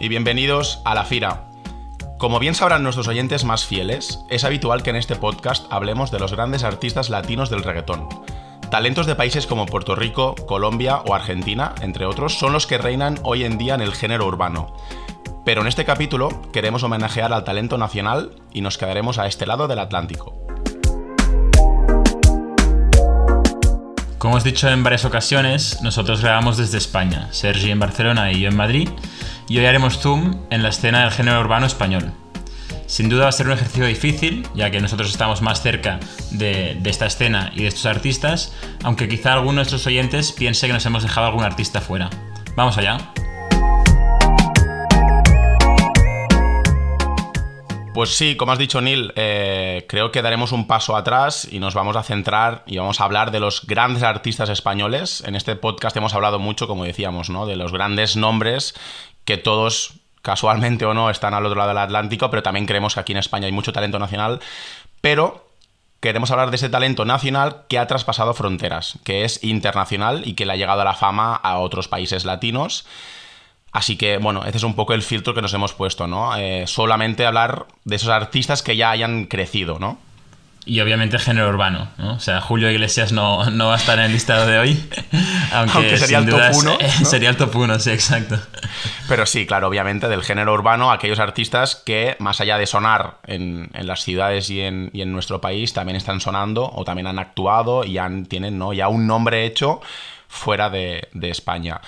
Y bienvenidos a La Fira. Como bien sabrán nuestros oyentes más fieles, es habitual que en este podcast hablemos de los grandes artistas latinos del reggaetón. Talentos de países como Puerto Rico, Colombia o Argentina, entre otros, son los que reinan hoy en día en el género urbano. Pero en este capítulo queremos homenajear al talento nacional y nos quedaremos a este lado del Atlántico. Como os he dicho en varias ocasiones, nosotros grabamos desde España, Sergi en Barcelona y yo en Madrid, y hoy haremos zoom en la escena del género urbano español. Sin duda va a ser un ejercicio difícil, ya que nosotros estamos más cerca de, esta escena y de estos artistas, aunque quizá alguno de nuestros oyentes piense que nos hemos dejado algún artista fuera. Vamos allá. Pues sí, como has dicho Neil, eh, creo que daremos un paso atrás y nos vamos a centrar y vamos a hablar de los grandes artistas españoles. En este podcast hemos hablado mucho, como decíamos, ¿no? de los grandes nombres que todos, casualmente o no, están al otro lado del Atlántico, pero también creemos que aquí en España hay mucho talento nacional. Pero queremos hablar de ese talento nacional que ha traspasado fronteras, que es internacional y que le ha llegado a la fama a otros países latinos. Así que, bueno, ese es un poco el filtro que nos hemos puesto, ¿no? Eh, solamente hablar de esos artistas que ya hayan crecido, ¿no? Y obviamente género urbano, ¿no? O sea, Julio Iglesias no, va a estar en el listado de hoy. Aunque, sería el top 1. Sería el top 1, sí, exacto. Pero sí, claro, obviamente del género urbano, aquellos artistas que, más allá de sonar en, las ciudades y en, nuestro país, también están sonando o también han actuado y han, tienen ¿no? ya un nombre hecho fuera de, de España.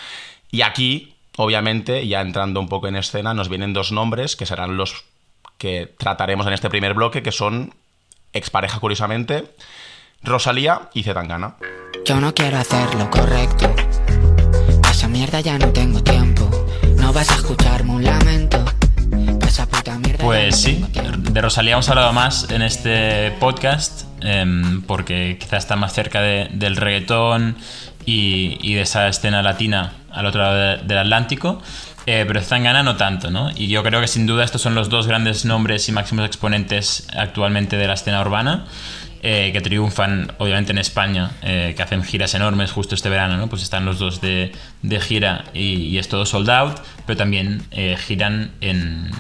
Y aquí, Obviamente, ya entrando un poco en escena, nos vienen dos nombres que serán los que trataremos en este primer bloque, que son expareja, curiosamente, Rosalía y Zetangana. Yo no quiero hacer lo correcto. A esa mierda ya no tengo tiempo. No vas a escucharme un lamento. Pues sí, de Rosalía hemos hablado más en este podcast em, porque quizás está más cerca del reggaetón y, de esa escena latina al otro lado del Atlántico. Eh, pero Zangana no tanto, ¿no? Y yo creo que sin duda estos son los dos grandes nombres y máximos exponentes actualmente de la escena urbana. Eh, que triunfan obviamente en España, eh, que hacen giras enormes justo este verano, ¿no? Pues están los dos de, gira y, es todo sold out, pero también giran en,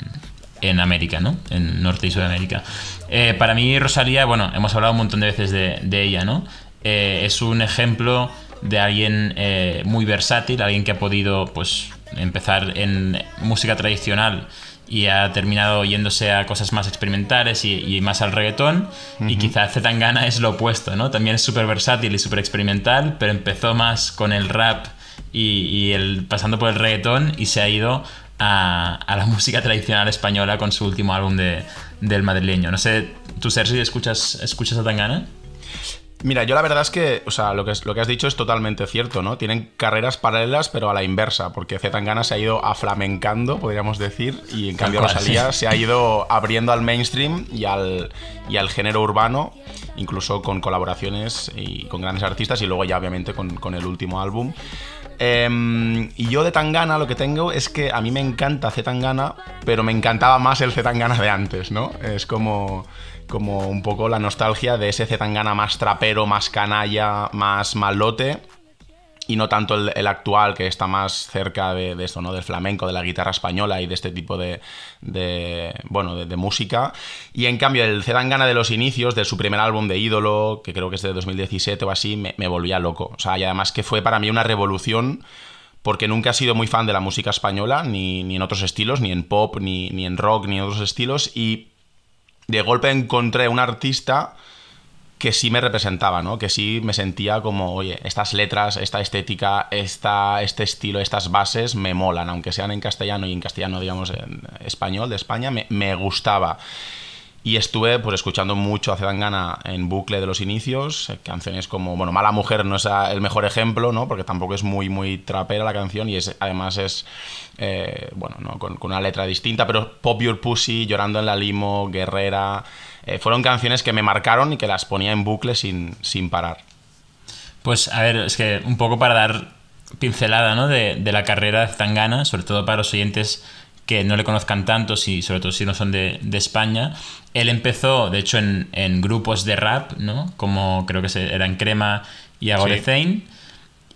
en, América, ¿no? En Norte y Sudamérica. para mí Rosalía, bueno, hemos hablado un montón de veces de, de ella, ¿no? es un ejemplo de alguien eh, muy versátil, alguien que ha podido pues, empezar en música tradicional y ha terminado yéndose a cosas más experimentales y, más al reggaetón. Y quizá Zetangana es lo opuesto, ¿no? También es súper versátil y súper experimental, pero empezó más con el rap y, el, pasando por el reggaetón y se ha ido a, la música tradicional española con su último álbum de, del madrileño. No sé, ¿tú, Sergi, escuchas, escuchas a Tangana? Mira, yo la verdad es que, o sea, lo que, lo que has dicho es totalmente cierto, ¿no? Tienen carreras paralelas, pero a la inversa, porque Zetangana se ha ido aflamencando, podríamos decir, y en cambio Rosalía se ha ido abriendo al mainstream y al, y al género urbano, incluso con colaboraciones y con grandes artistas, y luego ya obviamente con, el último álbum. Em, y yo de Tangana lo que tengo es que a mí me encanta Zetangana, pero me encantaba más el Zetangana de antes, ¿no? Es como como un poco la nostalgia de ese Zetangana más trapero, más canalla, más malote. Y no tanto el, actual, que está más cerca de, esto, ¿no? Del flamenco, de la guitarra española y de este tipo de, bueno, de, música. Y en cambio, el Zetangana de los inicios, de su primer álbum de ídolo, que creo que es de 2017 o así, me, volvía loco. O sea, y además que fue para mí una revolución porque nunca he sido muy fan de la música española, ni, ni en otros estilos, ni en pop, ni, ni, en rock, ni en otros estilos, y de golpe encontré un artista que sí me representaba, ¿no? Que sí me sentía como, oye, estas letras, esta estética, esta, este estilo, estas bases me molan, aunque sean en castellano y en castellano, digamos, en español de España, me, me gustaba. Y estuve pues escuchando mucho a Gana en bucle de los inicios, eh, canciones como, bueno, Mala Mujer no es el mejor ejemplo, ¿no? Porque tampoco es muy, muy trapera la canción y es, además es, eh, bueno, ¿no? Con, una letra distinta, pero Pop Your Pussy, Llorando en la Limo, Guerrera, eh, fueron canciones que me marcaron y que las ponía en bucle sin, sin parar. Pues a ver, es que un poco para dar pincelada ¿no? de, de la carrera de Zangana, sobre todo para los oyentes que no le conozcan tanto, si, sobre todo si no son de, España. Él empezó, de hecho, en, grupos de rap, ¿no? Como creo que eran Crema y Agorezain.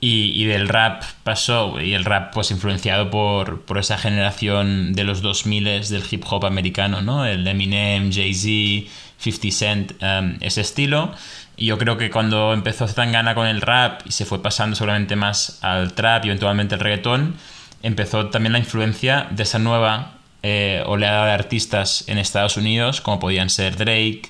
Y, del rap pasó, y el rap pues influenciado por, por esa generación de los 2000 del hip hop americano, ¿no? El Eminem, Jay-Z, 50 Cent, um, ese estilo. Y yo creo que cuando empezó Zetangana con el rap y se fue pasando seguramente más al trap y eventualmente al reggaetón, empezó también la influencia de esa nueva eh, oleada de artistas en Estados Unidos, como podían ser Drake,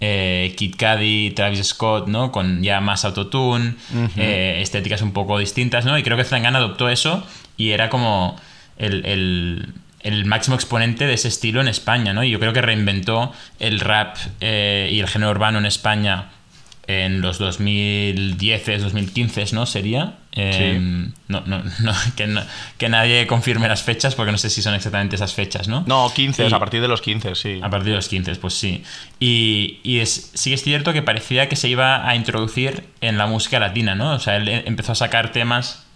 eh, Kid Cudi, Travis Scott, ¿no? Con ya más autotune, eh, estéticas un poco distintas, ¿no? Y creo que Zetangana adoptó eso y era como el, máximo exponente de ese estilo en España, ¿no? Y yo creo que reinventó el rap y el género urbano en España en los 2010, 2015, ¿no? Sería. Em, no, no, no, que nadie confirme las fechas porque no sé si son exactamente esas fechas, ¿no? No, 15, a partir de los 15, sí. A partir de los 15, pues sí. Y, y es, sí es cierto que parecía que se iba a introducir en la música latina, ¿no? O sea, él empezó a sacar temas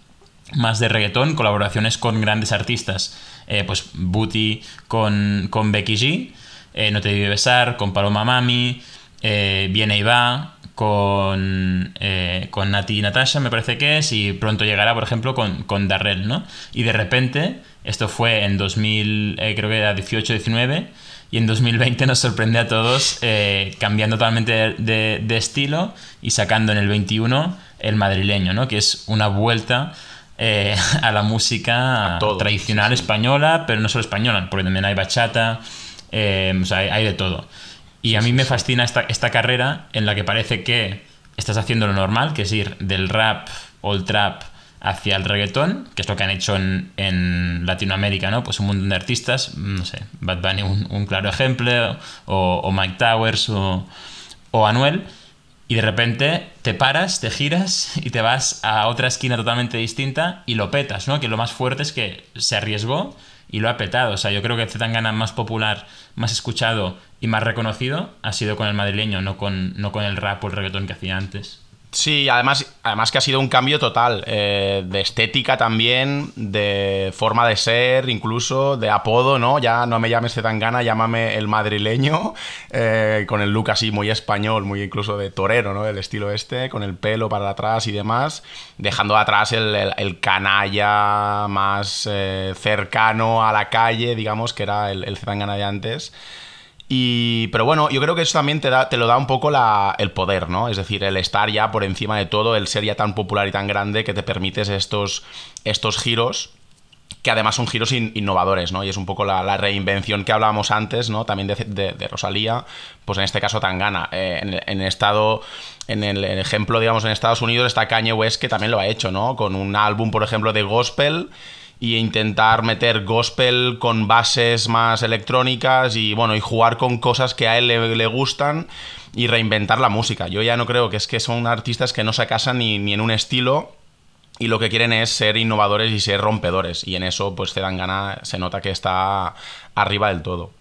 más de reggaetón, colaboraciones con grandes artistas. Eh, pues Booty con, con Becky G, eh, No te debí besar, con Paloma Mami, eh, Viene y va, con, eh, con Nati y Natasha, me parece que es, y pronto llegará, por ejemplo, con, con Darrell, ¿no? Y de repente, esto fue en 2000, eh, creo que era 18-19, y en 2020 nos sorprende a todos eh, cambiando totalmente de, estilo y sacando en el 21 el madrileño, ¿no? Que es una vuelta a la música tradicional española, pero no solo española, porque también hay bachata, o sea, hay de todo. Y a mí me fascina esta, esta carrera en la que parece que estás haciendo lo normal, que es ir del rap o el trap hacia el reggaetón, que es lo que han hecho en, en Latinoamérica, ¿no? Pues un montón de artistas, no sé, Bad Bunny un, claro ejemplo, o, Mike Towers o, o, Anuel, y de repente te paras, te giras y te vas a otra esquina totalmente distinta y lo petas, ¿no? Que lo más fuerte es que se arriesgó y lo ha petado. O sea, yo creo que Zetangana más popular, más escuchado y más reconocido ha sido con el madrileño, no con, no con el rap o el reggaetón que hacía antes. Sí, además, además que ha sido un cambio total, eh, de estética también, de forma de ser, incluso de apodo, ¿no? Ya no me llames Zetangana, llámame el madrileño, eh, con el look así muy español, muy incluso de torero, ¿no? El estilo este, con el pelo para atrás y demás, dejando atrás el, canalla más eh, cercano a la calle, digamos, que era el, el de antes pero bueno, yo creo que eso también te, lo da un poco el poder, ¿no? Es decir, el estar ya por encima de todo, el ser ya tan popular y tan grande que te permites estos, estos giros que además son giros innovadores, ¿no? Y es un poco la, reinvención que hablábamos antes, ¿no? También de, Rosalía, pues en este caso Tangana. Eh, en, en, estado, en el, ejemplo, digamos, en Estados Unidos está Kanye West que también lo ha hecho, ¿no? Con un álbum, por ejemplo, de gospel y intentar meter gospel con bases más electrónicas y bueno, y jugar con cosas que a él le, gustan y reinventar la música. Yo ya no creo que es que son artistas que no se casan ni, en un estilo y lo que quieren es ser innovadores y ser rompedores y en eso pues te dan gana, se nota que está arriba del todo.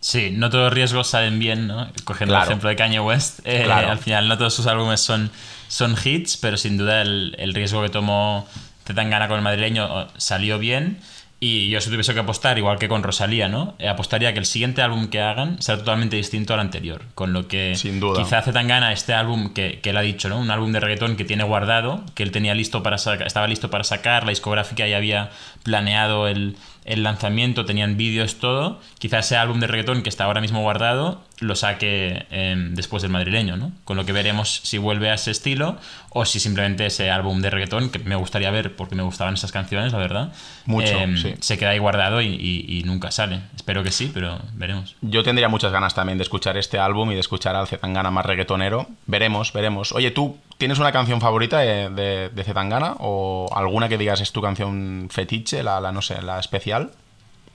Sí, no todos los riesgos salen bien, ¿no? Cogiendo el ejemplo de Kanye West, eh, al final no todos sus álbumes son, son hits, pero sin duda el, el riesgo que tomó tan gana con el madrileño salió bien. Y yo si tuviese que apostar, igual que con Rosalía, ¿no? Eh, apostaría que el siguiente álbum que hagan será totalmente distinto al anterior. Con lo que Sin duda. quizá hace tan gana este álbum que, que, él ha dicho, ¿no? Un álbum de reggaetón que tiene guardado, que él tenía listo para estaba listo para sacar, la discográfica ya había planeado el, el lanzamiento, tenían vídeos, todo. Quizás ese álbum de reggaetón que está ahora mismo guardado lo saque em, después del madrileño, ¿no? Con lo que veremos si vuelve a ese estilo o si simplemente ese álbum de reggaetón, que me gustaría ver porque me gustaban esas canciones, la verdad, Mucho, em, se queda ahí guardado y, nunca sale. Espero que sí, pero veremos. Yo tendría muchas ganas también de escuchar este álbum y de escuchar al Zetangana más reggaetonero. Veremos, veremos. Oye, ¿tú tienes una canción favorita de, de, Zetangana o alguna que digas es tu canción fetiche, la, la no sé, la especial?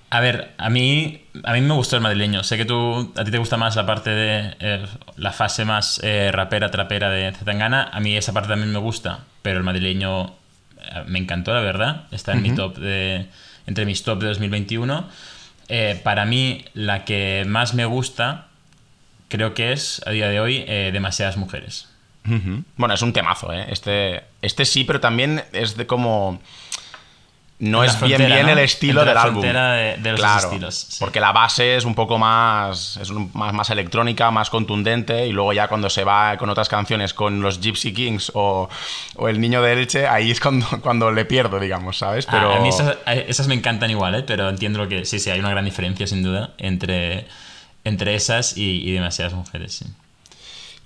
A ver, a mí, a mí me gustó el madrileño. Sé que tú, a ti te gusta más la parte de eh, la fase más eh, rapera, trapera de Zetangana. A mí esa parte también me gusta, pero el madrileño eh, me encantó, la verdad. Está en mi top de, entre mis top de 2021. para mí, la que más me gusta, creo que es, a día de hoy, Demasiadas Mujeres. Bueno, es un temazo, ¿eh? Este, este sí, pero también es de como no es bien bien el estilo del álbum. De, de los claro, estilos. Porque la base es un poco más, es más, más electrónica, más contundente, y luego ya cuando se va con otras canciones, con los Gypsy Kings o, o El Niño de Elche, ahí es cuando, cuando le pierdo, digamos, ¿sabes? Ah, Pero... a mí esas, esas, me encantan igual, ¿eh? pero entiendo lo que... Sí, sí, hay una gran diferencia, sin duda, entre, entre esas y, y demasiadas mujeres, sí.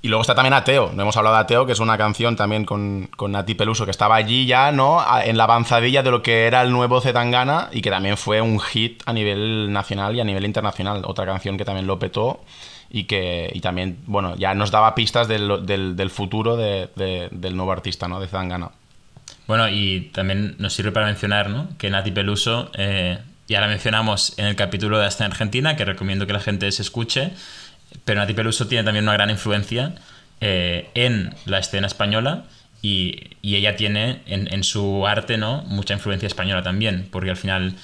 Y luego está también Ateo, no hemos hablado de Ateo, que es una canción también con, con Nati Peluso, que estaba allí ya, ¿no? En la avanzadilla de lo que era el nuevo Zetangana y que también fue un hit a nivel nacional y a nivel internacional. Otra canción que también lo petó y que y también, bueno, ya nos daba pistas del, del, del futuro de, de, del nuevo artista, ¿no? De Zetangana. Bueno, y también nos sirve para mencionar, ¿no? Que Nati Peluso, eh, ya la mencionamos en el capítulo de Hasta Argentina, que recomiendo que la gente se escuche pero Nati Peluso tiene también una gran influencia eh, en la escena española y, y ella tiene en, en, su arte ¿no? mucha influencia española también, porque al final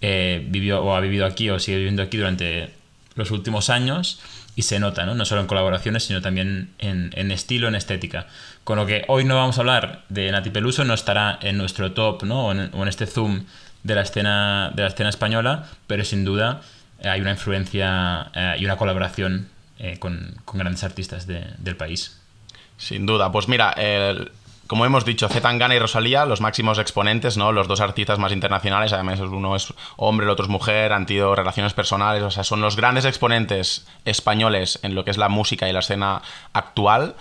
eh, vivió o ha vivido aquí o sigue viviendo aquí durante los últimos años y se nota, ¿no? no solo en colaboraciones, sino también en, en, estilo, en estética. Con lo que hoy no vamos a hablar de Nati Peluso, no estará en nuestro top ¿no? o, en, este zoom de la escena, de la escena española, pero sin duda hay una influencia eh, y una colaboración eh, con, grandes artistas de, del país. Sin duda. Pues mira, como hemos dicho, Zetangana y Rosalía, los máximos exponentes, ¿no? Los dos artistas más internacionales, además uno es hombre, el otro es mujer, han tenido relaciones personales, o sea, son los grandes exponentes españoles en lo que es la música y la escena actual.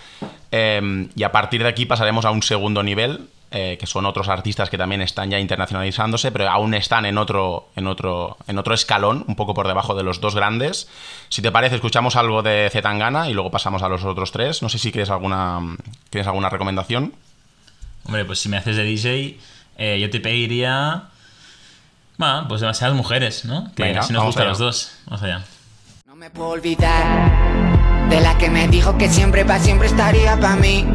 Eh, y a partir de aquí pasaremos a un segundo nivel, eh, que son otros artistas que también están ya internacionalizándose, pero aún están en otro, en, otro, en otro escalón, un poco por debajo de los dos grandes. Si te parece, escuchamos algo de Zetangana y luego pasamos a los otros tres. No sé si quieres alguna, ¿tienes alguna recomendación. Hombre, pues si me haces de DJ, eh, yo te pediría... Bueno, pues demasiadas mujeres, ¿no? Que Venga, así nos gustan los dos. Vamos allá. No me puedo olvidar de la que me dijo que siempre para siempre estaría para mí.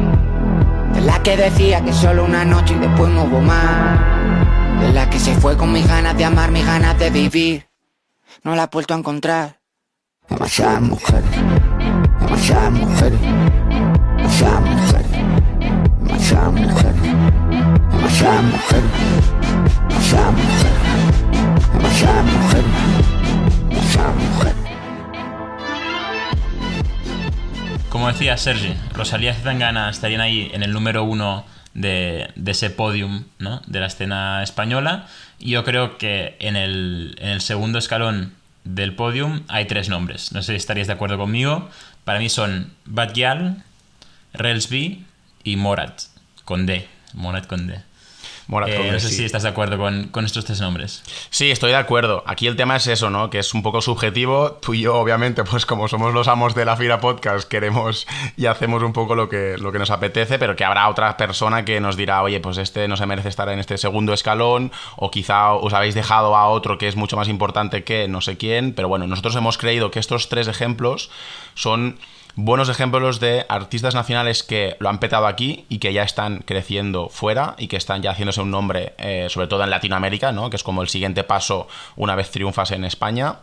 De la que decía que solo una noche y después no hubo más. De la que se fue con mis ganas de amar, mis ganas de vivir. No la he vuelto a encontrar. Demasiadas mujeres, demasiadas mujeres, demasiadas mujeres, demasiadas mujeres, demasiadas mujeres, demasiadas mujeres, demasiadas mujeres, demasiadas mujeres. Como decía Sergi, Rosalía y Zetangana estarían ahí en el número uno de, de, ese podium ¿no? de la escena española. Y yo creo que en el, en el segundo escalón del podium hay tres nombres. No sé si estaríais de acuerdo conmigo. Para mí son Bad Gyal, Relsby y Morat, con D. Morat con D. Eh, no sé sí. si estás de acuerdo con, con, estos tres nombres. Sí, estoy de acuerdo. Aquí el tema es eso, ¿no? Que es un poco subjetivo. Tú y yo, obviamente, pues como somos los amos de la Fira Podcast, queremos y hacemos un poco lo que, lo que nos apetece, pero que habrá otra persona que nos dirá, oye, pues este no se merece estar en este segundo escalón, o quizá os habéis dejado a otro que es mucho más importante que no sé quién. Pero bueno, nosotros hemos creído que estos tres ejemplos son buenos ejemplos de artistas nacionales que lo han petado aquí y que ya están creciendo fuera y que están ya haciéndose un nombre, eh, sobre todo en Latinoamérica, ¿no? que es como el siguiente paso una vez triunfas en España.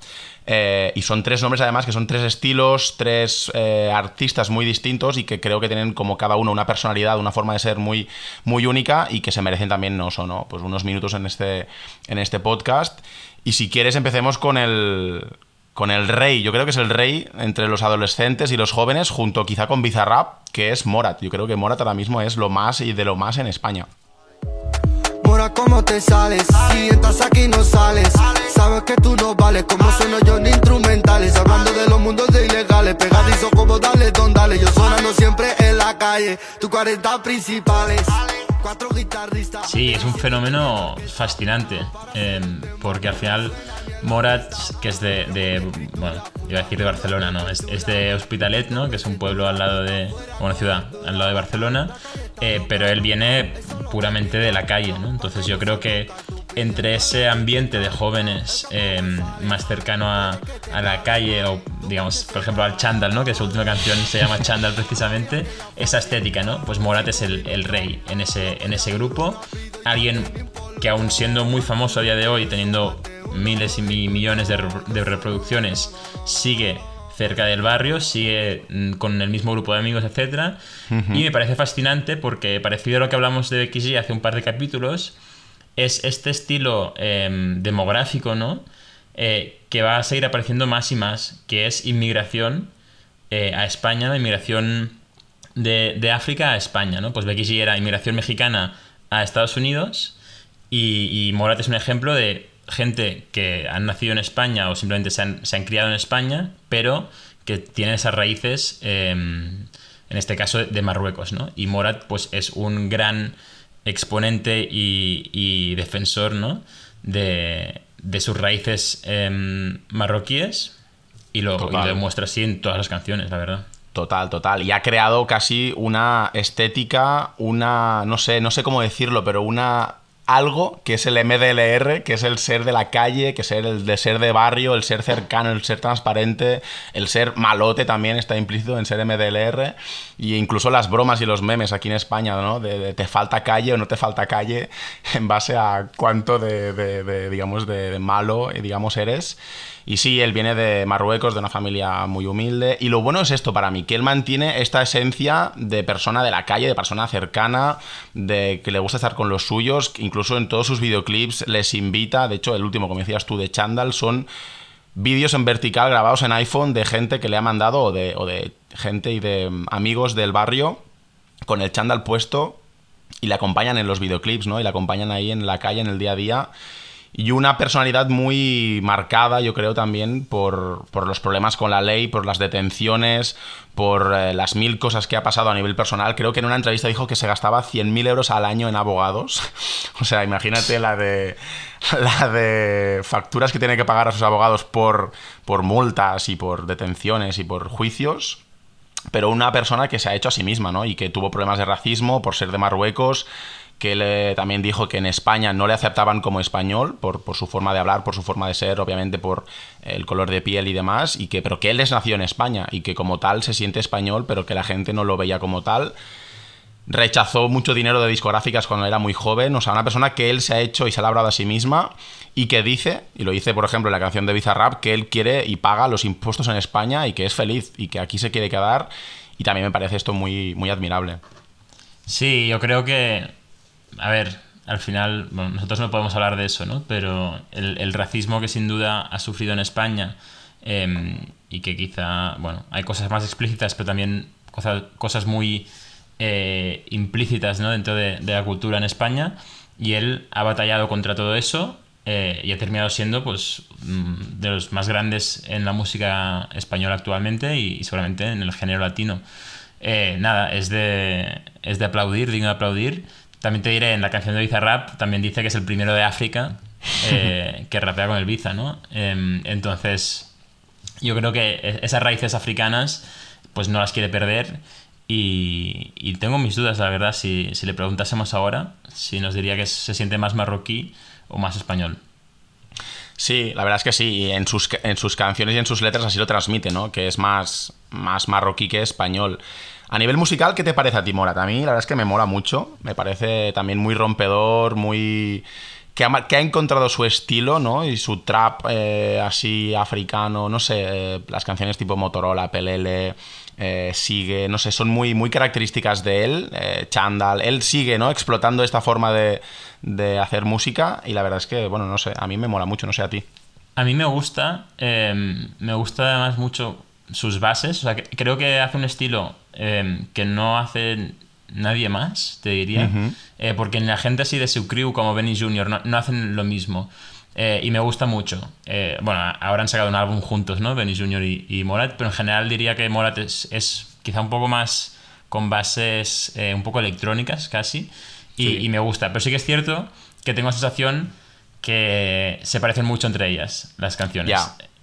Eh, y son tres nombres además que son tres estilos, tres eh, artistas muy distintos y que creo que tienen como cada uno una personalidad, una forma de ser muy, muy única y que se merecen también no solo pues unos minutos en este, en este podcast. Y si quieres empecemos con el, con el rey, yo creo que es el rey entre los adolescentes y los jóvenes, junto quizá con Bizarrap, que es Morat. Yo creo que Morat ahora mismo es lo más y de lo más en España. Mora, ¿cómo te sales? Si entras aquí no sales. Sabes que tú no vales, como sueno yo ni instrumentales. Hablando de los mundos de ilegales, pegadizo como dale, don dale. Yo sonando siempre en la calle, tu 40 principales. Sí, es un fenómeno fascinante, eh, porque al final Morat, que es de, de, bueno, iba a decir de Barcelona, no, es, es, de Hospitalet, ¿no? Que es un pueblo al lado de, una ciudad al lado de Barcelona, eh, pero él viene puramente de la calle, ¿no? Entonces yo creo que entre ese ambiente de jóvenes eh, más cercano a, a, la calle o digamos por ejemplo al Chandal ¿no? que su última canción se llama Chandal precisamente esa estética ¿no? pues Morat es el, el, rey en ese, en ese grupo alguien que aún siendo muy famoso a día de hoy teniendo miles y millones de, de reproducciones sigue cerca del barrio, sigue mm, con el mismo grupo de amigos, etc. Uh -huh. Y me parece fascinante porque, parecido a lo que hablamos de XG hace un par de capítulos, es este estilo em, demográfico, ¿no? Eh, que va a seguir apareciendo más y más, que es inmigración eh, a España, inmigración de, África a España, ¿no? Pues Becky G era inmigración mexicana a Estados Unidos y, Morat es un ejemplo de gente que han nacido en España o simplemente se han, criado en España, pero que tienen esas raíces, em, en este caso, de Marruecos, ¿no? Y Morat, pues, es un gran exponente y, defensor, ¿no? De, sus raíces em, marroquíes y lo, y lo demuestra así en todas las canciones, la verdad. Total, total. Y ha creado casi una estética, una, no sé, no sé cómo decirlo, pero una algo que es el MDLR, que es el ser de la calle, que es el de ser de barrio, el ser cercano, el ser transparente, el ser malote también está implícito en ser MDLR, y incluso las bromas y los memes aquí en España, ¿no? De, te falta calle o no te falta calle, en base a cuánto de, digamos, de, malo, digamos, eres. Y sí, él viene de Marruecos, de una familia muy humilde. Y lo bueno es esto para mí, que él mantiene esta esencia de persona de la calle, de persona cercana, de que le gusta estar con los suyos. Incluso en todos sus videoclips les invita. De hecho, el último, como decías tú, de Chandal, son vídeos en vertical grabados en iPhone de gente que le ha mandado, o de, o de gente y de amigos del barrio, con el Chandal puesto y le acompañan en los videoclips, ¿no? Y le acompañan ahí en la calle, en el día a día y una personalidad muy marcada, yo creo, también por, los problemas con la ley, por las detenciones, por eh, las mil cosas que ha pasado a nivel personal. Creo que en una entrevista dijo que se gastaba 100.000 euros al año en abogados. o sea, imagínate la de, la de facturas que tiene que pagar a sus abogados por, por multas y por detenciones y por juicios pero una persona que se ha hecho a sí misma, ¿no? Y que tuvo problemas de racismo por ser de Marruecos, que él también dijo que en España no le aceptaban como español por, su forma de hablar, por su forma de ser, obviamente por el color de piel y demás, y que, pero que él es nació en España y que como tal se siente español, pero que la gente no lo veía como tal. Rechazó mucho dinero de discográficas cuando era muy joven, o sea, una persona que él se ha hecho y se ha labrado a sí misma y que dice, y lo dice por ejemplo en la canción de Bizarrap, que él quiere y paga los impuestos en España y que es feliz y que aquí se quiere quedar y también me parece esto muy, muy admirable. Sí, yo creo que a ver, al final, bueno, nosotros no podemos hablar de eso, ¿no? Pero el, racismo que sin duda ha sufrido en España em, y que quizá, bueno, hay cosas más explícitas, pero también cosas, cosas muy eh, implícitas, ¿no? Dentro de, la cultura en España. Y él ha batallado contra todo eso eh, y ha terminado siendo, pues, mm, de los más grandes en la música española actualmente y, seguramente en el género latino. Eh, nada, es de, es de aplaudir, digno de aplaudir también te diré, en la canción de Bizarrap también dice que es el primero de África eh, que rapea con el Biza, ¿no? Em, entonces, yo creo que e-, esas raíces africanas, pues no las quiere perder. Y, tengo mis dudas, la verdad, si, le preguntásemos ahora, si nos diría que se siente más marroquí o más español. Sí, la verdad es que sí, y en sus, en sus canciones y en sus letras así lo transmite, ¿no? Que es más, más marroquí que español. A nivel musical, ¿qué te parece a ti, Morat? A mí la verdad es que me mola mucho. Me parece también muy rompedor, muy... Que ha, que encontrado su estilo, ¿no? Y su trap eh, así africano, no sé, eh, las canciones tipo Motorola, Pelele, eh, Sigue, no sé, son muy, muy características de él, Chandal. Él sigue, ¿no? Explotando esta forma de, de hacer música y la verdad es que, bueno, no sé, a mí me mola mucho, no sé a ti. A mí me gusta, me gusta además mucho sus bases, o sea, creo que hace un estilo Em, que no hace nadie más, te diría. Eh, porque en la gente así de su crew, como Benny Jr., no, hacen lo mismo. Eh, y me gusta mucho. Eh, bueno, ahora han sacado un álbum juntos, ¿no? Benny Jr. y, Morat, pero en general diría que Morat es, quizá un poco más con bases un poco electrónicas casi. Y, me gusta. Pero sí que es cierto que tengo la sensación que se parecen mucho entre ellas, las canciones.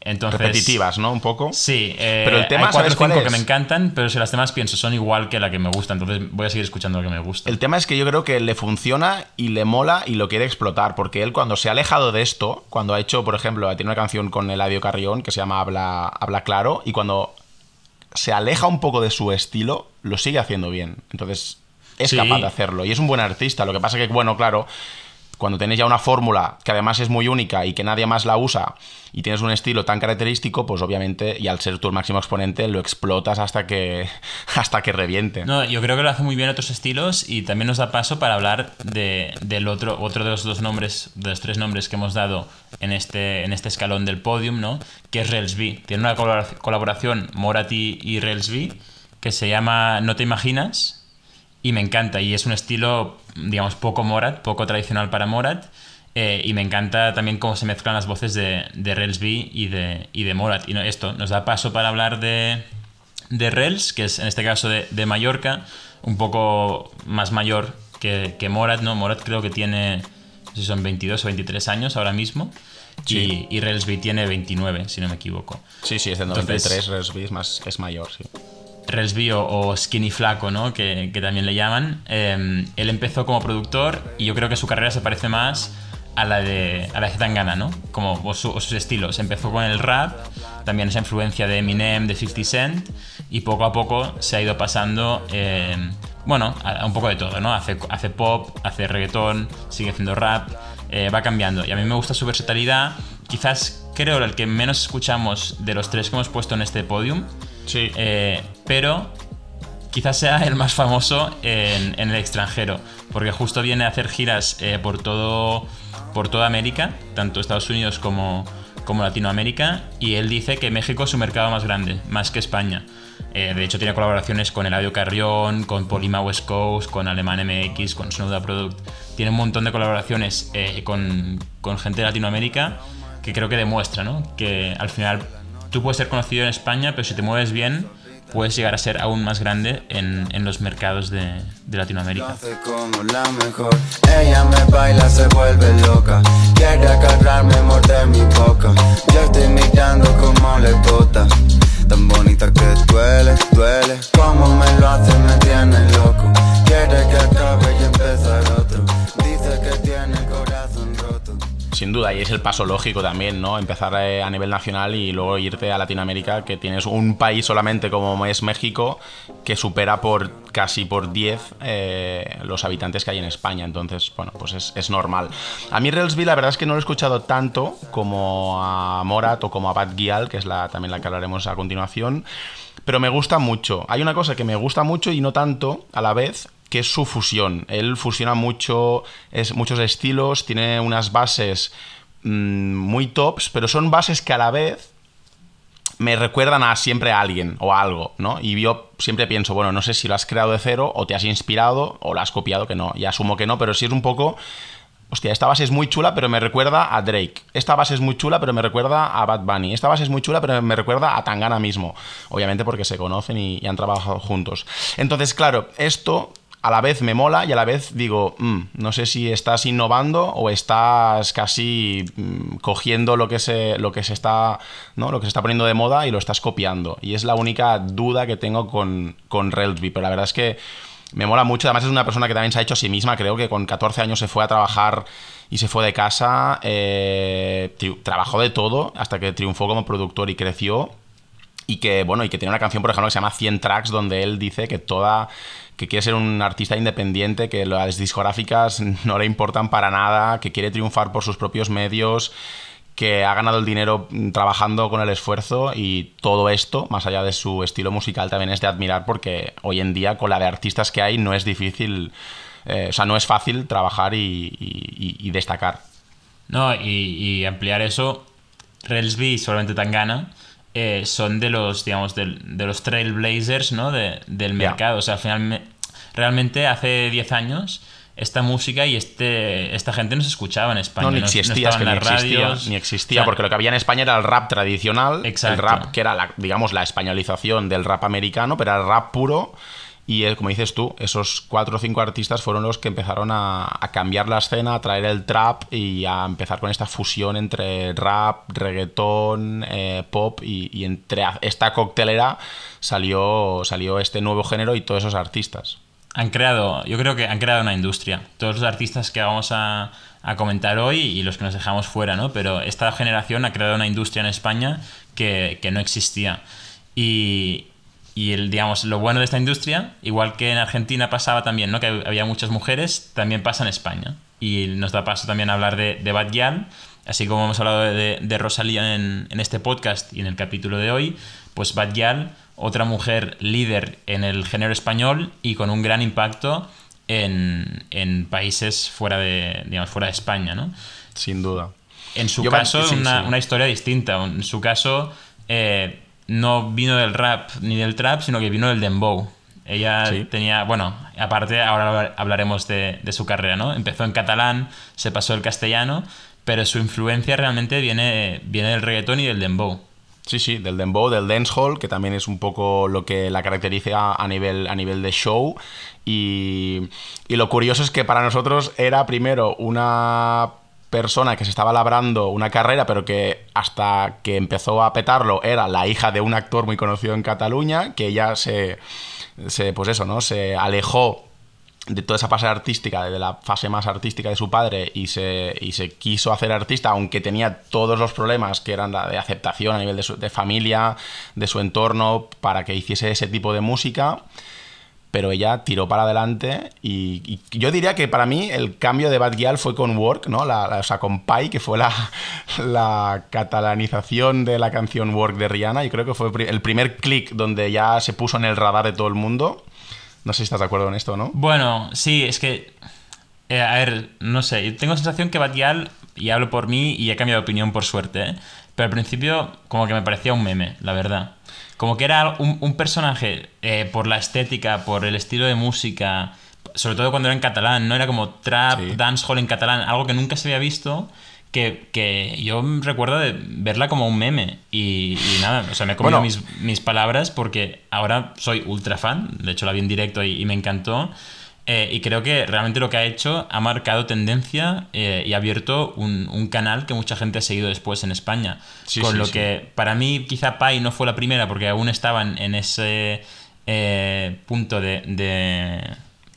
Entonces, repetitivas, ¿no? Un poco. Sí, eh, pero el tema, hay cuatro cinco que me encantan, pero si las demás pienso son igual que la que me gusta, entonces voy a seguir escuchando la que me gusta. El tema es que yo creo que le funciona y le mola y lo quiere explotar, porque él cuando se ha alejado de esto, cuando ha hecho, por ejemplo, tiene una canción con Eladio Carrión que se llama Habla, Habla Claro, y cuando se aleja un poco de su estilo, lo sigue haciendo bien. Entonces, es capaz de hacerlo y es un buen artista. Lo que pasa que, bueno, claro cuando tienes ya una fórmula que además es muy única y que nadie más la usa y tienes un estilo tan característico, pues obviamente, y al ser tu máximo exponente, lo explotas hasta que, hasta que reviente. No, yo creo que lo hace muy bien otros estilos y también nos da paso para hablar de, del otro, otro de los dos nombres, de los tres nombres que hemos dado en este, en este escalón del podium, ¿no? Que es Railsby. Tiene una colaboración Morati y Railsby que se llama No te imaginas y me encanta y es un estilo, digamos, poco Morat, poco tradicional para Morat eh, y me encanta también cómo se mezclan las voces de, de Relsby y de, y de Morat. Y esto nos da paso para hablar de, de Rels, que es en este caso de, de Mallorca, un poco más mayor que, que, Morat, ¿no? Morat creo que tiene, no sé si son 22 o 23 años ahora mismo. Y, y Relsby tiene 29, si no me equivoco. Sí, sí, es de 93, Relsby es, más, es mayor, sí. Relsby o, Skinny Flaco, ¿no? Que, que también le llaman. Eh, él empezó como productor y yo creo que su carrera se parece más a la de, a la de ¿no? Como sus estilos. Empezó con el rap, también esa influencia de Eminem, de 50 Cent, y poco a poco se ha ido pasando, eh, bueno, a, un poco de todo, ¿no? Hace, hace pop, hace reggaetón, sigue haciendo rap, eh, va cambiando. Y a mí me gusta su versatilidad. Quizás creo el que menos escuchamos de los tres que hemos puesto en este podium. Sí. Eh, pero quizás sea el más famoso en, el extranjero, porque justo viene a hacer giras por todo por toda América, tanto Estados Unidos como, como Latinoamérica, y él dice que México es su mercado más grande, más que España. Eh, de hecho, tiene colaboraciones con Eladio Carrión, con Polima West Coast, con Alemán MX, con Snowda Product. Tiene un montón de colaboraciones eh, con, con, gente de Latinoamérica que creo que demuestra ¿no? que al final tú puedes ser conocido en España, pero si te mueves bien, puedes llegar a ser aún más grande en, en los mercados de, de Latinoamérica. El paso lógico también, ¿no? Empezar eh, a nivel nacional y luego irte a Latinoamérica, que tienes un país solamente como es México, que supera por casi por 10 eh, los habitantes que hay en España. Entonces, bueno, pues es, es, normal. A mí Railsby la verdad es que no lo he escuchado tanto como a Morat o como a Bad Gial, que es la, también la que hablaremos a continuación. Pero me gusta mucho. Hay una cosa que me gusta mucho y no tanto a la vez, que es su fusión. Él fusiona mucho, es, muchos estilos, tiene unas bases mmm, muy tops, pero son bases que a la vez me recuerdan a siempre a alguien o algo, ¿no? Y yo siempre pienso, bueno, no sé si lo has creado de cero o te has inspirado o lo has copiado, que no, y asumo que no, pero sí es un poco... Hostia, esta base es muy chula, pero me recuerda a Drake. Esta base es muy chula, pero me recuerda a Bad Bunny. Esta base es muy chula, pero me recuerda a Tangana mismo. Obviamente porque se conocen y han trabajado juntos. Entonces, claro, esto a la vez me mola y a la vez digo, mmm, no sé si estás innovando o estás casi mmm, cogiendo lo que se lo que se está, ¿no? lo que se está poniendo de moda y lo estás copiando. Y es la única duda que tengo con con pero la verdad es que me mola mucho, además es una persona que también se ha hecho a sí misma, creo que con 14 años se fue a trabajar y se fue de casa, eh, trabajó de todo hasta que triunfó como productor y creció y que bueno y que tiene una canción por ejemplo que se llama 100 tracks donde él dice que toda que quiere ser un artista independiente, que las discográficas no le importan para nada, que quiere triunfar por sus propios medios, que ha ganado el dinero trabajando con el esfuerzo y todo esto, más allá de su estilo musical, también es de admirar porque hoy en día con la de artistas que hay no es difícil, eh, o sea, no es fácil trabajar y, y, y destacar. No, y, y, ampliar eso, Relsby solamente Tangana eh, son de los, digamos, de, de los trailblazers, ¿no? De, del mercado. Yeah. O sea, al final, me, realmente hace 10 años esta música y este esta gente no se escuchaba en España. No, ni existía, no, no es que ni existía, ni existía, o sea, porque lo que había en España era el rap tradicional, exacto. el rap que era, la, digamos, la españolización del rap americano, pero era el rap puro. Y como dices tú, esos cuatro o cinco artistas fueron los que empezaron a, cambiar la escena, a traer el trap y a empezar con esta fusión entre rap, reggaetón, eh, pop y, y, entre esta coctelera salió, salió este nuevo género y todos esos artistas. Han creado, yo creo que han creado una industria. Todos los artistas que vamos a, a comentar hoy y los que nos dejamos fuera, ¿no? Pero esta generación ha creado una industria en España que, que no existía. Y, y el, digamos, lo bueno de esta industria, igual que en Argentina pasaba también, ¿no? que había muchas mujeres, también pasa en España. y nos da paso también a hablar de, de Bad Gyal. Así como hemos hablado de, de Rosalía en, en, este podcast y en el capítulo de hoy, pues Bad Gyal, otra mujer líder en el género español y con un gran impacto en, en países fuera de, digamos, fuera de España, ¿no? Sin duda. En su caso, sí, una, sí. una, historia distinta. En su caso, eh, no vino del rap ni del trap, sino que vino del dembow. Ella sí. tenía, bueno, aparte ahora hablaremos de, de, su carrera, ¿no? Empezó en catalán, se pasó el castellano, pero su influencia realmente viene, viene del reggaetón y del dembow. Sí, sí, del dembow, del dancehall, que también es un poco lo que la caracteriza a nivel, a nivel de show. Y, y lo curioso es que para nosotros era primero una persona que se estaba labrando una carrera, pero que hasta que empezó a petarlo era la hija de un actor muy conocido en Cataluña, que ella se, se pues eso, ¿no? Se alejó de toda esa fase artística, de la fase más artística de su padre y se, y se quiso hacer artista, aunque tenía todos los problemas que eran la de aceptación a nivel de, familia, de su entorno, para que hiciese ese tipo de música pero ella tiró para adelante y, yo diría que para mí el cambio de Bad fue con Work, ¿no? La, o sea, con Pai, que fue la, la, catalanización de la canción Work de Rihanna y creo que fue el primer click donde ya se puso en el radar de todo el mundo. No sé si estás de acuerdo en esto, ¿no? Bueno, sí, es que... Eh, a ver, no sé, tengo sensación que Bad y hablo por mí y he cambiado de opinión por suerte, ¿eh? pero al principio como que me parecía un meme, la verdad como que era un, un personaje eh, por la estética, por el estilo de música, sobre todo cuando era en catalán, ¿no? Era como trap, sí. dancehall en catalán, algo que nunca se había visto. Que, que, yo recuerdo de verla como un meme y, y nada, o sea, me he comido bueno. mis, mis, palabras porque ahora soy ultra fan, de hecho la vi en directo y, y me encantó eh, y creo que realmente lo que ha hecho ha marcado tendencia eh, y ha abierto un, un, canal que mucha gente ha seguido después en España. Sí, Con sí, lo sí. que para mí quizá Pai no fue la primera porque aún estaban en ese eh, punto de, de,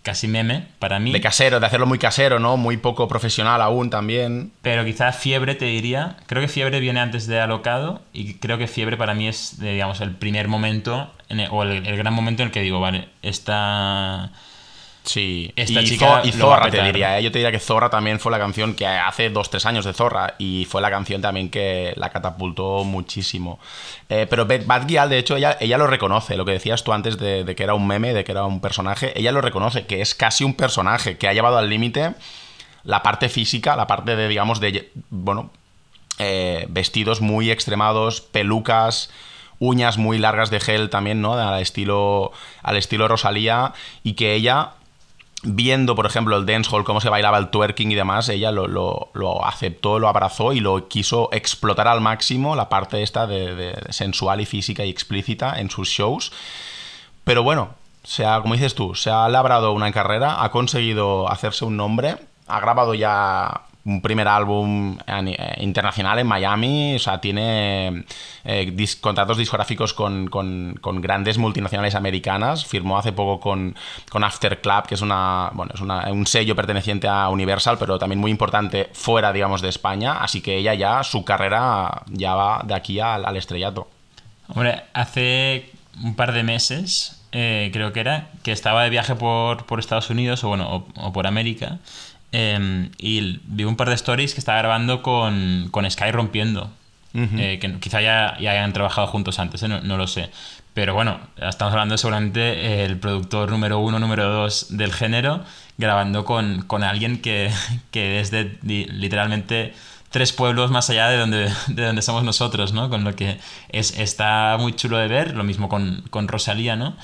casi meme para mí. De casero, de hacerlo muy casero, ¿no? Muy poco profesional aún también. Pero quizá Fiebre te diría, creo que Fiebre viene antes de Alocado y creo que Fiebre para mí es, digamos, el primer momento el, o el, el gran momento en el que digo, vale, esta Sí, Esta y, chica y Zorra te diría, ¿eh? yo te diría que Zorra también fue la canción que hace dos, tres años de Zorra y fue la canción también que la catapultó muchísimo. Eh, pero Bad Gyal, de hecho, ella, ella lo reconoce, lo que decías tú antes de, de, que era un meme, de que era un personaje, ella lo reconoce, que es casi un personaje, que ha llevado al límite la parte física, la parte de, digamos, de, bueno, eh, vestidos muy extremados, pelucas uñas muy largas de gel también, ¿no? Al estilo, al estilo Rosalía y que ella viendo, por ejemplo, el dancehall, cómo se bailaba el twerking y demás, ella lo, lo, aceptó, lo abrazó y lo quiso explotar al máximo, la parte esta de, de, sensual y física y explícita en sus shows. Pero bueno, se como dices tú, se ha labrado una carrera, ha conseguido hacerse un nombre, ha grabado ya un primer álbum eh, internacional en Miami, o sea, tiene eh, contratos discográficos con, con, grandes multinacionales americanas, firmó hace poco con, con After Club, que es, una, bueno, es una, un sello perteneciente a Universal, pero también muy importante fuera, digamos, de España, así que ella ya, su carrera ya va de aquí al, al estrellato. Hombre, hace un par de meses, eh, creo que era, que estaba de viaje por, por Estados Unidos o, bueno, o por América, eh, y vi un par de stories que estaba grabando con, con Sky rompiendo. Uh -huh. eh, que quizá ya, ya, hayan trabajado juntos antes, ¿eh? no, no, lo sé. Pero bueno, estamos hablando de seguramente el productor número uno, número dos del género, grabando con, con alguien que, que es de literalmente tres pueblos más allá de donde, de donde somos nosotros, ¿no? Con lo que es, está muy chulo de ver, lo mismo con, con Rosalía, ¿no?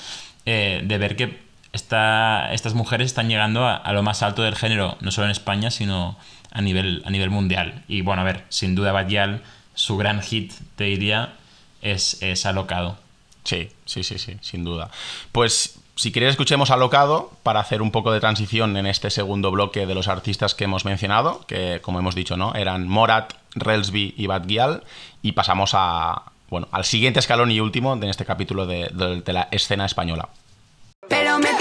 Eh, de ver que esta, estas mujeres están llegando a, a, lo más alto del género, no solo en España, sino a nivel, a nivel mundial. Y bueno, a ver, sin duda Badial, su gran hit, te diría, es, es Alocado. Sí, sí, sí, sí, sin duda. Pues si queréis escuchemos Alocado para hacer un poco de transición en este segundo bloque de los artistas que hemos mencionado, que como hemos dicho, ¿no? Eran Morat, Relsby y Bad Gyal, y pasamos a, bueno, al siguiente escalón y último de este capítulo de, de, de la escena española. Pero me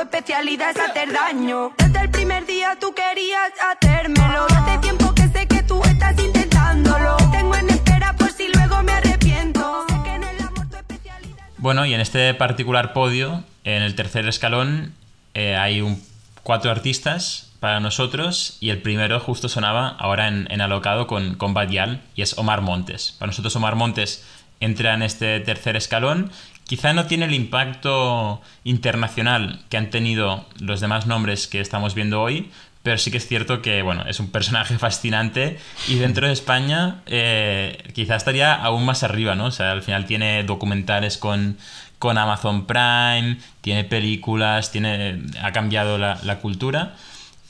tu especialidad es hacer daño. Desde el primer día tú querías hacérmelo. Hace tiempo que sé que tú estás intentándolo. Te tengo en espera por si luego me arrepiento. Sé que en el amor tu especialidad Bueno, y en este particular podio, en el tercer escalón, eh, hay un, cuatro artistas para nosotros y el primero justo sonaba ahora en, en alocado con, con Badial y es Omar Montes. Para nosotros Omar Montes entra en este tercer escalón. Quizá no tiene el impacto internacional que han tenido los demás nombres que estamos viendo hoy, pero sí que es cierto que bueno, es un personaje fascinante y dentro de España eh, quizá estaría aún más arriba, ¿no? O sea, al final tiene documentales con, con Amazon Prime, tiene películas, tiene, ha cambiado la, cultura.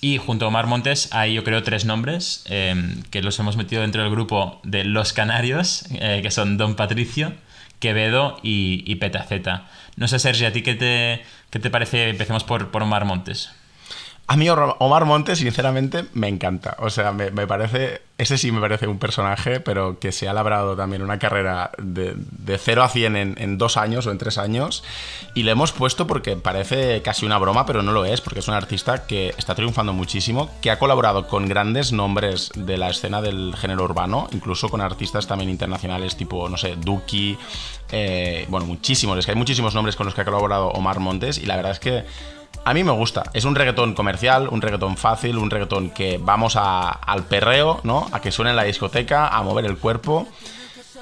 Y junto a Omar Montes hay yo creo tres nombres eh, que los hemos metido dentro del grupo de Los Canarios, eh, que son Don Patricio, Quevedo y, y Petaceta. No sé, Sergio, ¿a ti qué te, qué te parece? Empecemos por, por Omar Montes. A mí Omar Montes, sinceramente, me encanta. O sea, me, me, parece, ese sí me parece un personaje, pero que se ha labrado también una carrera de, de 0 a 100 en, dos años o en tres años. Y le hemos puesto porque parece casi una broma, pero no lo es, porque es un artista que está triunfando muchísimo, que ha colaborado con grandes nombres de la escena del género urbano, incluso con artistas también internacionales tipo, no sé, Duki, eh, bueno, muchísimos. Es que hay muchísimos nombres con los que ha colaborado Omar Montes y la verdad es que a mí me gusta. Es un reggaetón comercial, un reggaetón fácil, un reggaetón que vamos a, al perreo, ¿no? A que suene en la discoteca, a mover el cuerpo.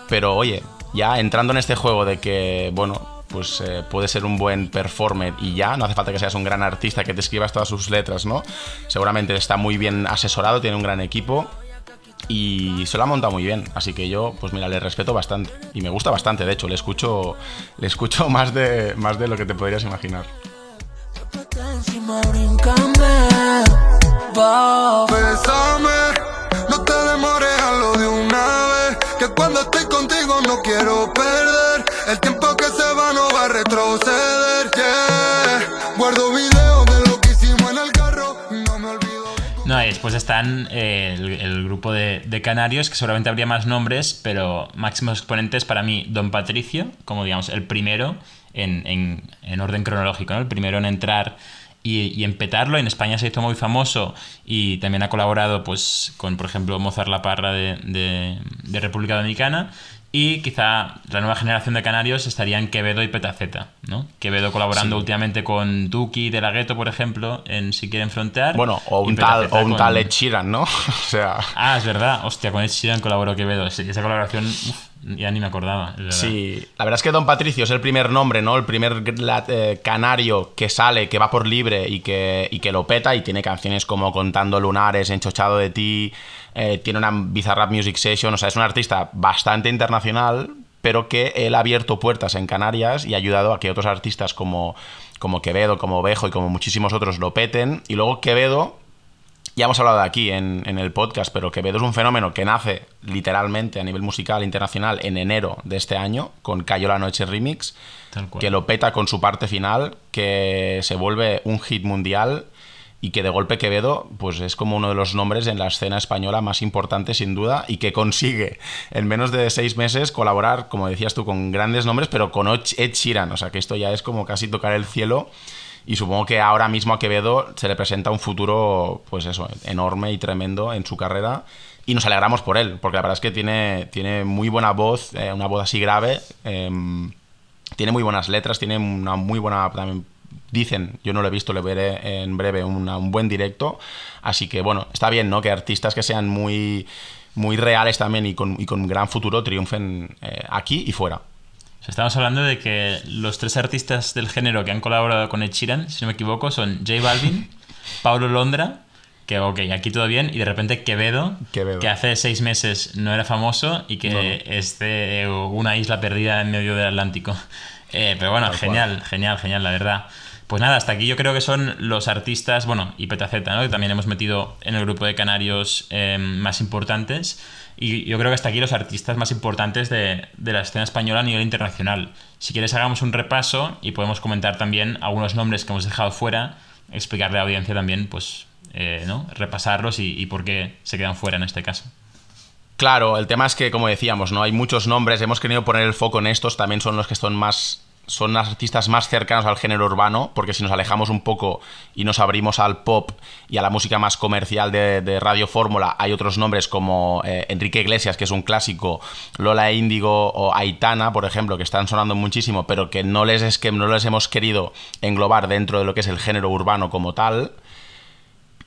Pero oye, ya entrando en este juego de que, bueno, pues eh, puede ser un buen performer y ya, no hace falta que seas un gran artista que te escribas todas sus letras, ¿no? Seguramente está muy bien asesorado, tiene un gran equipo y se lo ha montado muy bien. Así que yo, pues mira, le respeto bastante y me gusta bastante, de hecho, le escucho, le escucho más de, más de lo que te podrías imaginar. Encima, brincame, va. Bésame, no te demores, hazlo de una vez. Que cuando estoy contigo no quiero perder. El tiempo que se va no va a retroceder. Yeah. Guardo videos de lo que hicimos en el carro. No me olvido. No, y después están eh, el, el, grupo de, de, canarios, que seguramente habría más nombres, pero máximos exponentes para mí, Don Patricio, como digamos el primero en, en, en orden cronológico, ¿no? el primero en entrar y, y, en petarlo. En España se hizo muy famoso y también ha colaborado pues, con, por ejemplo, Mozart La Parra de, de, de República Dominicana. Y quizá la nueva generación de canarios estarían Quevedo y Petaceta, ¿no? Quevedo colaborando sí. últimamente con Duki de la Gueto, por ejemplo, en Si quieren frontear. Bueno, o un tal, o un con... tal Ed Sheeran, ¿no? o sea... Ah, es verdad. Hostia, con Ed Sheeran colaboró Quevedo. Esa colaboración... Uf, ya ni me acordaba. Sí, la verdad es que Don Patricio es el primer nombre, ¿no? El primer eh, canario que sale, que va por libre y que, y que lo peta y tiene canciones como Contando Lunares, Enchochado de ti, eh, tiene una Bizarrap Music Session, o sea, es un artista bastante internacional, pero que él ha abierto puertas en Canarias y ha ayudado a que otros artistas como, como Quevedo, como Bejo y como muchísimos otros lo peten. Y luego Quevedo, ya hemos hablado de aquí en, en, el podcast, pero Quevedo es un fenómeno que nace literalmente a nivel musical internacional en enero de este año con Cayó la Noche Remix, que lo peta con su parte final, que se vuelve un hit mundial y que de golpe Quevedo pues es como uno de los nombres en la escena española más importante sin duda y que consigue en menos de seis meses colaborar, como decías tú, con grandes nombres, pero con Ed Sheeran, o sea que esto ya es como casi tocar el cielo y supongo que ahora mismo a Quevedo se le presenta un futuro, pues eso, enorme y tremendo en su carrera. Y nos alegramos por él, porque la verdad es que tiene, tiene muy buena voz, eh, una voz así grave. Eh, tiene muy buenas letras, tiene una muy buena. También, dicen, yo no lo he visto, le veré en breve una, un buen directo. Así que bueno, está bien, ¿no? Que artistas que sean muy, muy reales también y con, y con gran futuro triunfen eh, aquí y fuera. Estamos hablando de que los tres artistas del género que han colaborado con Ed Sheeran, si no me equivoco, son J Balvin, Paulo Londra, que ok, aquí todo bien, y de repente Quevedo, Quevedo. que hace seis meses no era famoso y que no. es de una isla perdida en medio del Atlántico. Eh, pero bueno, Tal genial, cual. genial, genial, la verdad. Pues nada, hasta aquí yo creo que son los artistas, bueno, y Petaceta, ¿no? Que también hemos metido en el grupo de canarios eh, más importantes. Y yo creo que hasta aquí los artistas más importantes de, de, la escena española a nivel internacional. Si quieres hagamos un repaso y podemos comentar también algunos nombres que hemos dejado fuera, explicarle a la audiencia también, pues, eh, ¿no? Repasarlos y, y por qué se quedan fuera en este caso. Claro, el tema es que, como decíamos, ¿no? Hay muchos nombres, hemos querido poner el foco en estos, también son los que son más son artistas más cercanos al género urbano, porque si nos alejamos un poco y nos abrimos al pop y a la música más comercial de, Radio Fórmula, hay otros nombres como eh, Enrique Iglesias, que es un clásico, Lola Índigo o Aitana, por ejemplo, que están sonando muchísimo, pero que no les, es que no les hemos querido englobar dentro de lo que es el género urbano como tal.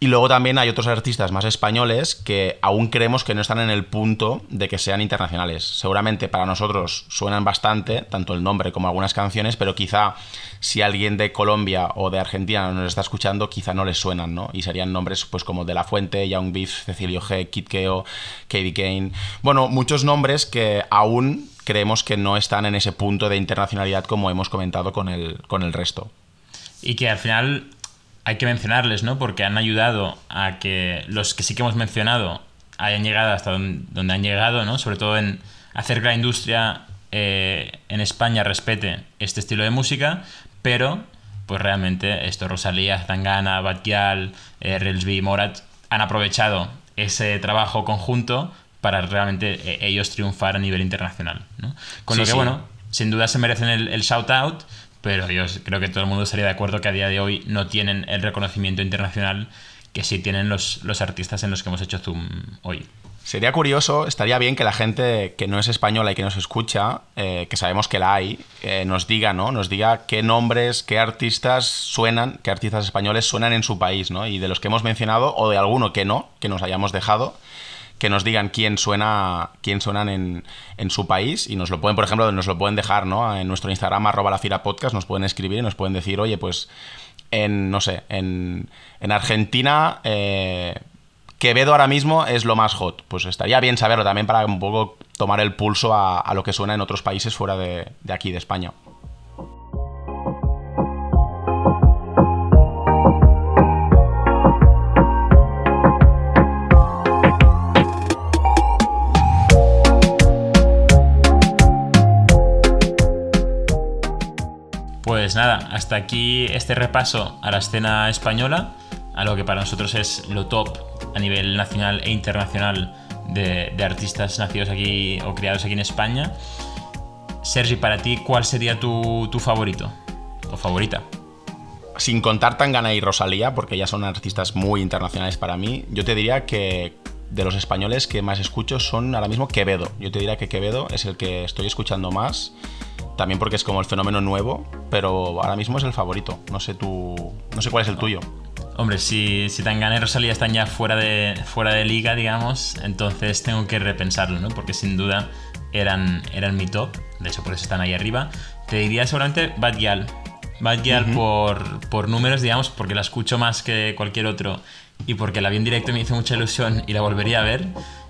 Y luego también hay otros artistas más españoles que aún creemos que no están en el punto de que sean internacionales. Seguramente para nosotros suenan bastante, tanto el nombre como algunas canciones, pero quizá si alguien de Colombia o de Argentina nos está escuchando, quizá no les suenan, ¿no? Y serían nombres pues como De La Fuente, Young Beef, Cecilio G, Kid Keo, Katie Kane. Bueno, muchos nombres que aún creemos que no están en ese punto de internacionalidad como hemos comentado con el, con el resto. Y que al final hay que mencionarles, ¿no? Porque han ayudado a que los que sí que hemos mencionado hayan llegado hasta donde han llegado, ¿no? Sobre todo en hacer que la industria eh, en España respete este estilo de música, pero pues realmente esto, Rosalía, Zangana, Batial, eh, Relsby, Morat, han aprovechado ese trabajo conjunto para realmente eh, ellos triunfar a nivel internacional, ¿no? Con lo que, bueno, sin duda se merecen el, el shout out, pero yo creo que todo el mundo estaría de acuerdo que a día de hoy no tienen el reconocimiento internacional que sí tienen los, los artistas en los que hemos hecho Zoom hoy. Sería curioso, estaría bien que la gente que no es española y que nos escucha, eh, que sabemos que la hay, eh, nos diga, ¿no? Nos diga qué nombres, qué artistas suenan, qué artistas españoles suenan en su país, ¿no? Y de los que hemos mencionado, o de alguno que no, que nos hayamos dejado, que nos digan quién suena, quién suenan en, en, su país y nos lo pueden, por ejemplo, nos lo pueden dejar, ¿no? En nuestro Instagram, arroba la fira podcast, nos pueden escribir y nos pueden decir, oye, pues en, no sé, en, en Argentina, eh, Quevedo ahora mismo es lo más hot. Pues estaría bien saberlo también para un poco tomar el pulso a, a lo que suena en otros países fuera de, de aquí, de España. Pues nada, hasta aquí este repaso a la escena española, a lo que para nosotros es lo top a nivel nacional e internacional de, artistas nacidos aquí o criados aquí en España. Sergi, para ti, ¿cuál sería tu, favorito o favorita? Sin contar Tangana y Rosalía, porque ya son artistas muy internacionales para mí, yo te diría que de los españoles que más escucho son ahora mismo Quevedo. Yo te diría que Quevedo es el que estoy escuchando más también porque es como el fenómeno nuevo, pero ahora mismo es el favorito. No sé tú, no sé cuál es el tuyo. Hombre, si, si Tangana y Rosalía están ya fuera de, fuera de liga, digamos, entonces tengo que repensarlo, ¿no? Porque sin duda eran, eran mi top, de hecho por eso están ahí arriba. Te diría seguramente Bad Gyal. Bad Gyal por, por números, digamos, porque la escucho más que cualquier otro y porque la vi en directo y me hizo mucha ilusión y la volvería a ver,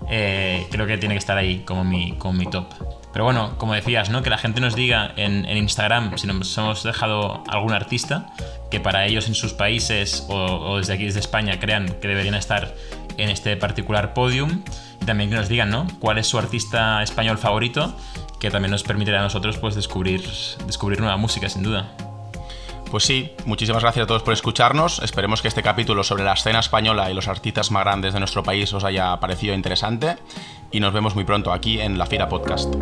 eh, creo que tiene que estar ahí como mi, como mi top. Pero bueno, como decías, ¿no? Que la gente nos diga en, Instagram si nos hemos dejado algún artista que para ellos en sus países o, desde aquí, desde España, crean que deberían estar en este particular podium. Y también que nos digan, ¿no? ¿Cuál es su artista español favorito? Que también nos permitirá a nosotros pues descubrir, descubrir nueva música, sin duda. Pues sí, muchísimas gracias a todos por escucharnos. Esperemos que este capítulo sobre la escena española y los artistas más grandes de nuestro país os haya parecido interesante. Y nos vemos muy pronto aquí en La Fira Podcast.